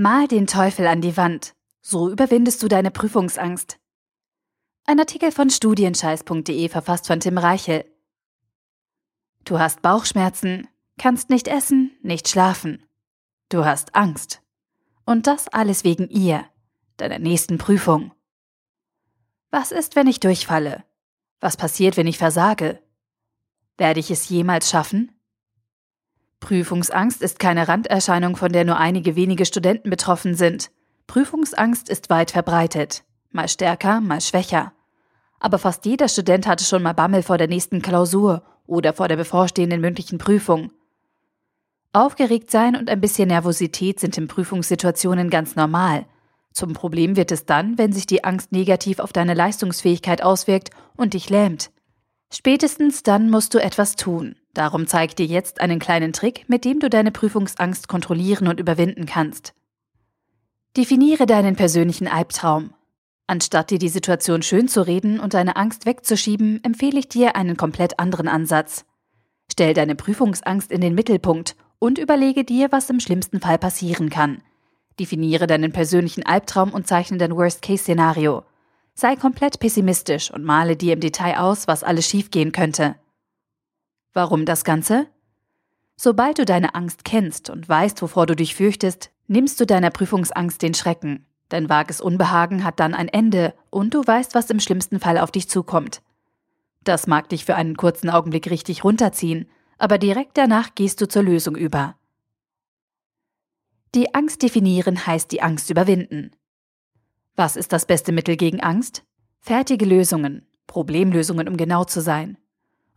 Mal den Teufel an die Wand. So überwindest du deine Prüfungsangst. Ein Artikel von studienscheiß.de verfasst von Tim Reichel. Du hast Bauchschmerzen, kannst nicht essen, nicht schlafen. Du hast Angst. Und das alles wegen ihr, deiner nächsten Prüfung. Was ist, wenn ich durchfalle? Was passiert, wenn ich versage? Werde ich es jemals schaffen? Prüfungsangst ist keine Randerscheinung, von der nur einige wenige Studenten betroffen sind. Prüfungsangst ist weit verbreitet, mal stärker, mal schwächer. Aber fast jeder Student hatte schon mal Bammel vor der nächsten Klausur oder vor der bevorstehenden mündlichen Prüfung. Aufgeregt sein und ein bisschen Nervosität sind in Prüfungssituationen ganz normal. Zum Problem wird es dann, wenn sich die Angst negativ auf deine Leistungsfähigkeit auswirkt und dich lähmt. Spätestens dann musst du etwas tun. Darum zeige ich dir jetzt einen kleinen Trick, mit dem du deine Prüfungsangst kontrollieren und überwinden kannst. Definiere deinen persönlichen Albtraum. Anstatt dir die Situation schön zu reden und deine Angst wegzuschieben, empfehle ich dir einen komplett anderen Ansatz. Stell deine Prüfungsangst in den Mittelpunkt und überlege dir, was im schlimmsten Fall passieren kann. Definiere deinen persönlichen Albtraum und zeichne dein Worst-Case-Szenario. Sei komplett pessimistisch und male dir im Detail aus, was alles schiefgehen könnte. Warum das Ganze? Sobald du deine Angst kennst und weißt, wovor du dich fürchtest, nimmst du deiner Prüfungsangst den Schrecken. Dein vages Unbehagen hat dann ein Ende und du weißt, was im schlimmsten Fall auf dich zukommt. Das mag dich für einen kurzen Augenblick richtig runterziehen, aber direkt danach gehst du zur Lösung über. Die Angst definieren heißt die Angst überwinden. Was ist das beste Mittel gegen Angst? Fertige Lösungen, Problemlösungen, um genau zu sein.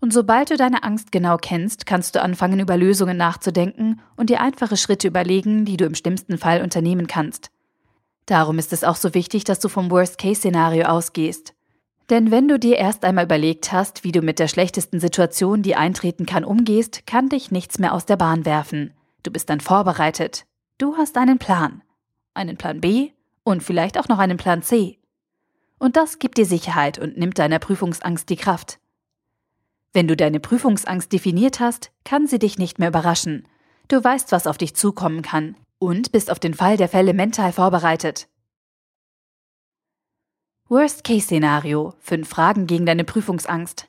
Und sobald du deine Angst genau kennst, kannst du anfangen, über Lösungen nachzudenken und dir einfache Schritte überlegen, die du im schlimmsten Fall unternehmen kannst. Darum ist es auch so wichtig, dass du vom Worst-Case-Szenario ausgehst. Denn wenn du dir erst einmal überlegt hast, wie du mit der schlechtesten Situation, die eintreten kann, umgehst, kann dich nichts mehr aus der Bahn werfen. Du bist dann vorbereitet. Du hast einen Plan. Einen Plan B und vielleicht auch noch einen Plan C. Und das gibt dir Sicherheit und nimmt deiner Prüfungsangst die Kraft. Wenn du deine Prüfungsangst definiert hast, kann sie dich nicht mehr überraschen. Du weißt, was auf dich zukommen kann und bist auf den Fall der Fälle mental vorbereitet. Worst-Case-Szenario. Fünf Fragen gegen deine Prüfungsangst.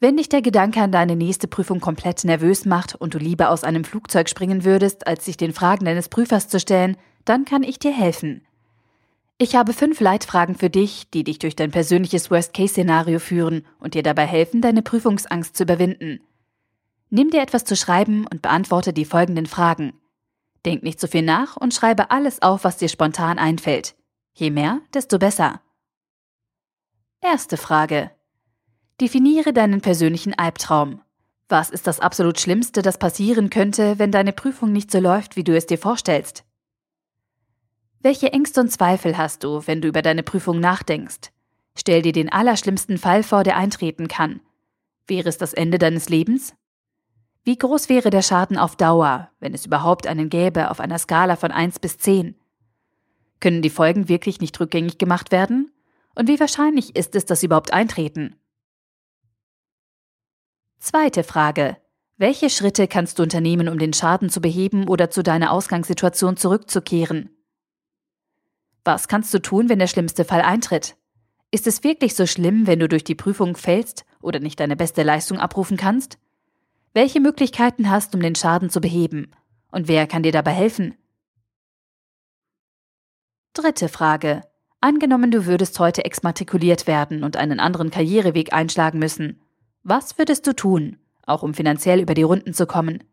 Wenn dich der Gedanke an deine nächste Prüfung komplett nervös macht und du lieber aus einem Flugzeug springen würdest, als sich den Fragen deines Prüfers zu stellen, dann kann ich dir helfen. Ich habe fünf Leitfragen für dich, die dich durch dein persönliches Worst-Case-Szenario führen und dir dabei helfen, deine Prüfungsangst zu überwinden. Nimm dir etwas zu schreiben und beantworte die folgenden Fragen. Denk nicht zu viel nach und schreibe alles auf, was dir spontan einfällt. Je mehr, desto besser. Erste Frage. Definiere deinen persönlichen Albtraum. Was ist das absolut Schlimmste, das passieren könnte, wenn deine Prüfung nicht so läuft, wie du es dir vorstellst? Welche Ängste und Zweifel hast du, wenn du über deine Prüfung nachdenkst? Stell dir den allerschlimmsten Fall vor, der eintreten kann. Wäre es das Ende deines Lebens? Wie groß wäre der Schaden auf Dauer, wenn es überhaupt einen gäbe, auf einer Skala von 1 bis 10? Können die Folgen wirklich nicht rückgängig gemacht werden? Und wie wahrscheinlich ist es, dass sie überhaupt eintreten? Zweite Frage. Welche Schritte kannst du unternehmen, um den Schaden zu beheben oder zu deiner Ausgangssituation zurückzukehren? Was kannst du tun, wenn der schlimmste Fall eintritt? Ist es wirklich so schlimm, wenn du durch die Prüfung fällst oder nicht deine beste Leistung abrufen kannst? Welche Möglichkeiten hast, um den Schaden zu beheben? Und wer kann dir dabei helfen? Dritte Frage. Angenommen, du würdest heute exmatrikuliert werden und einen anderen Karriereweg einschlagen müssen. Was würdest du tun, auch um finanziell über die Runden zu kommen?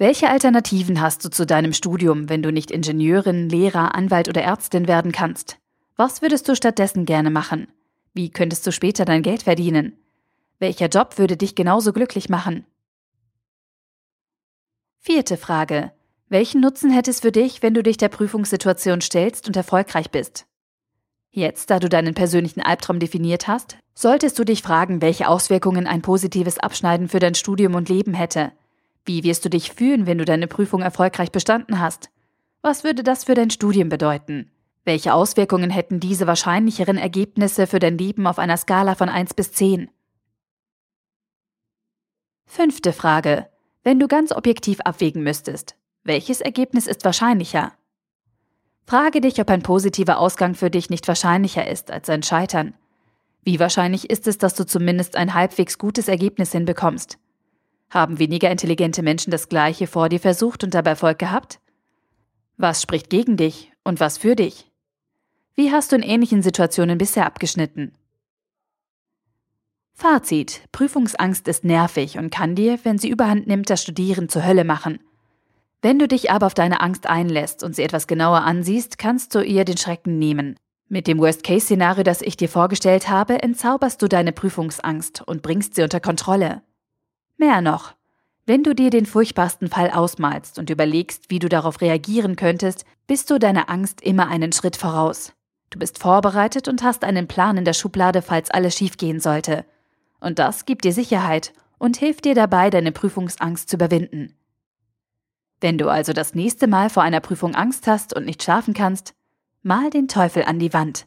Welche Alternativen hast du zu deinem Studium, wenn du nicht Ingenieurin, Lehrer, Anwalt oder Ärztin werden kannst? Was würdest du stattdessen gerne machen? Wie könntest du später dein Geld verdienen? Welcher Job würde dich genauso glücklich machen? Vierte Frage. Welchen Nutzen hätte es für dich, wenn du dich der Prüfungssituation stellst und erfolgreich bist? Jetzt, da du deinen persönlichen Albtraum definiert hast, solltest du dich fragen, welche Auswirkungen ein positives Abschneiden für dein Studium und Leben hätte. Wie wirst du dich fühlen, wenn du deine Prüfung erfolgreich bestanden hast? Was würde das für dein Studium bedeuten? Welche Auswirkungen hätten diese wahrscheinlicheren Ergebnisse für dein Leben auf einer Skala von 1 bis 10? Fünfte Frage. Wenn du ganz objektiv abwägen müsstest, welches Ergebnis ist wahrscheinlicher? Frage dich, ob ein positiver Ausgang für dich nicht wahrscheinlicher ist als ein Scheitern. Wie wahrscheinlich ist es, dass du zumindest ein halbwegs gutes Ergebnis hinbekommst? Haben weniger intelligente Menschen das Gleiche vor dir versucht und dabei Erfolg gehabt? Was spricht gegen dich und was für dich? Wie hast du in ähnlichen Situationen bisher abgeschnitten? Fazit. Prüfungsangst ist nervig und kann dir, wenn sie überhand nimmt, das Studieren zur Hölle machen. Wenn du dich aber auf deine Angst einlässt und sie etwas genauer ansiehst, kannst du ihr den Schrecken nehmen. Mit dem Worst-Case-Szenario, das ich dir vorgestellt habe, entzauberst du deine Prüfungsangst und bringst sie unter Kontrolle. Mehr noch. Wenn du dir den furchtbarsten Fall ausmalst und überlegst, wie du darauf reagieren könntest, bist du deiner Angst immer einen Schritt voraus. Du bist vorbereitet und hast einen Plan in der Schublade, falls alles schiefgehen sollte. Und das gibt dir Sicherheit und hilft dir dabei, deine Prüfungsangst zu überwinden. Wenn du also das nächste Mal vor einer Prüfung Angst hast und nicht schlafen kannst, mal den Teufel an die Wand.